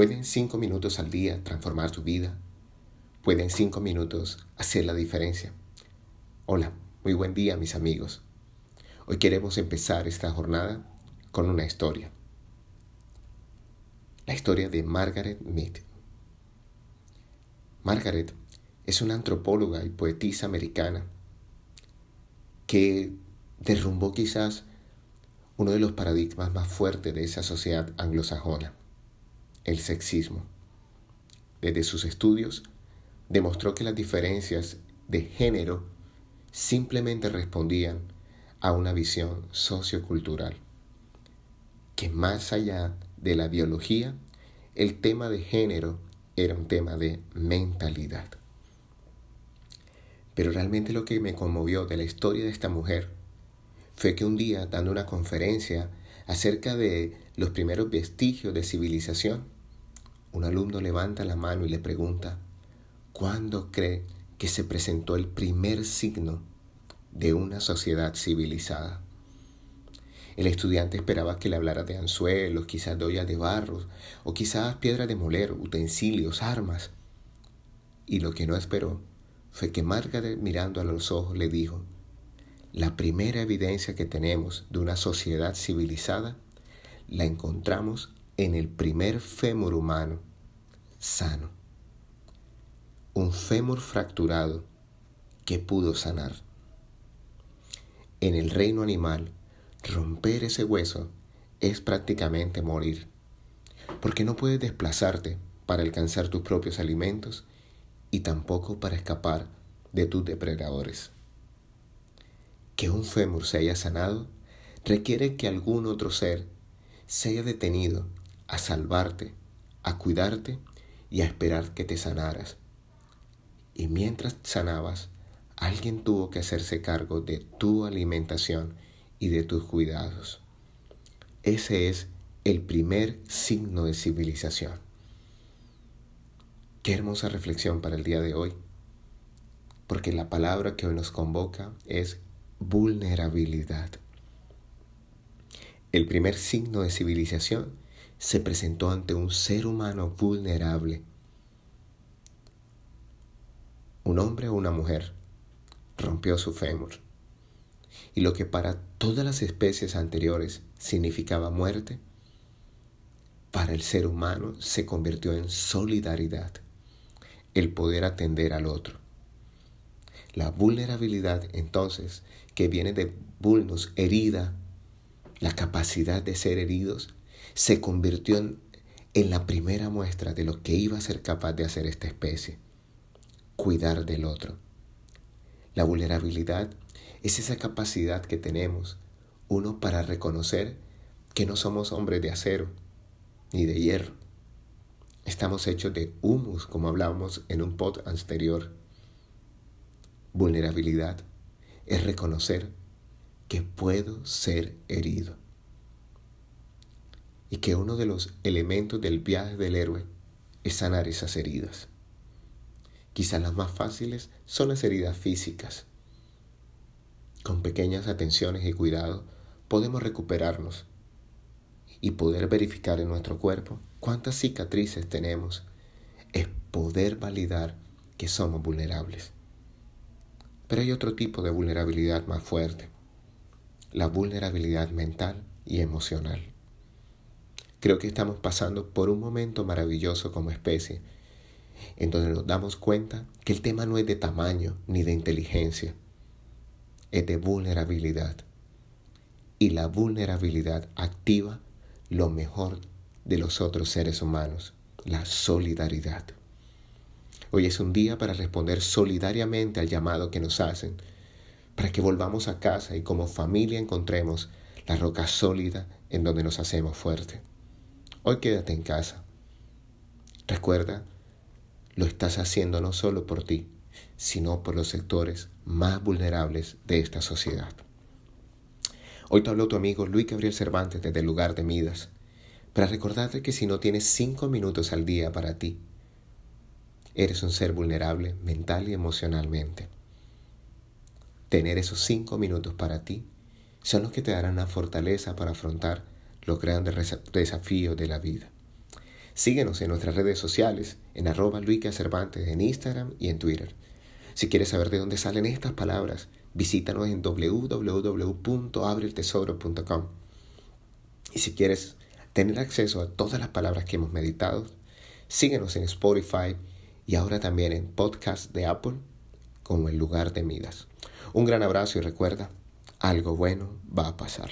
¿Pueden cinco minutos al día transformar tu vida? ¿Pueden cinco minutos hacer la diferencia? Hola, muy buen día mis amigos. Hoy queremos empezar esta jornada con una historia. La historia de Margaret Mead. Margaret es una antropóloga y poetisa americana que derrumbó quizás uno de los paradigmas más fuertes de esa sociedad anglosajona, el sexismo. Desde sus estudios demostró que las diferencias de género simplemente respondían a una visión sociocultural, que más allá de la biología, el tema de género era un tema de mentalidad. Pero realmente lo que me conmovió de la historia de esta mujer fue que un día, dando una conferencia acerca de los primeros vestigios de civilización, un alumno levanta la mano y le pregunta, ¿cuándo cree que se presentó el primer signo de una sociedad civilizada? El estudiante esperaba que le hablara de anzuelos, quizás de ollas de barro, o quizás piedras de moler, utensilios, armas. Y lo que no esperó fue que Margaret mirando a los ojos le dijo, la primera evidencia que tenemos de una sociedad civilizada la encontramos en el primer fémur humano sano. Un fémur fracturado que pudo sanar. En el reino animal, romper ese hueso es prácticamente morir, porque no puedes desplazarte para alcanzar tus propios alimentos y tampoco para escapar de tus depredadores que un fémur se haya sanado requiere que algún otro ser se haya detenido a salvarte, a cuidarte y a esperar que te sanaras. Y mientras sanabas, alguien tuvo que hacerse cargo de tu alimentación y de tus cuidados. Ese es el primer signo de civilización. Qué hermosa reflexión para el día de hoy, porque la palabra que hoy nos convoca es vulnerabilidad. El primer signo de civilización se presentó ante un ser humano vulnerable. Un hombre o una mujer rompió su fémur. Y lo que para todas las especies anteriores significaba muerte, para el ser humano se convirtió en solidaridad, el poder atender al otro. La vulnerabilidad entonces, que viene de vulnos, herida, la capacidad de ser heridos, se convirtió en, en, la primera muestra de lo que iba a ser capaz de hacer esta especie, cuidar del otro. La vulnerabilidad es esa capacidad que tenemos, uno, para reconocer que no somos hombres de acero ni de hierro. Estamos hechos de humus, como hablábamos en un pod anterior Vulnerabilidad es reconocer que puedo ser herido y que uno de los elementos del viaje del héroe es sanar esas heridas. Quizás las más fáciles son las heridas físicas. Con pequeñas atenciones y cuidado podemos recuperarnos y poder verificar en nuestro cuerpo cuántas cicatrices tenemos. Es poder validar que somos vulnerables. Pero hay otro tipo de vulnerabilidad más fuerte, la vulnerabilidad mental y emocional. Creo que estamos pasando por un momento maravilloso como especie, en donde nos damos cuenta que el tema no es de tamaño ni de inteligencia, es de vulnerabilidad. Y la vulnerabilidad activa lo mejor de los otros seres humanos, la solidaridad. Hoy es un día para responder solidariamente al llamado que nos hacen, para que volvamos a casa y como familia encontremos la roca sólida en donde nos hacemos fuerte. Hoy quédate en casa. Recuerda, lo estás haciendo no solo por ti, sino por los sectores más vulnerables de esta sociedad. Hoy te habló tu amigo Luis Gabriel Cervantes desde el lugar de Midas, para recordarte que si no tienes cinco minutos al día para ti, Eres un ser vulnerable mental y emocionalmente. Tener esos cinco minutos para ti son los que te darán la fortaleza para afrontar los grandes desafíos de la vida. Síguenos en nuestras redes sociales, en arroba Cervantes en Instagram y en Twitter. Si quieres saber de dónde salen estas palabras, visítanos en www.abreeltesoro.com. Y si quieres tener acceso a todas las palabras que hemos meditado, síguenos en Spotify y ahora también en podcast de Apple como el lugar de Midas. Un gran abrazo y recuerda, algo bueno va a pasar.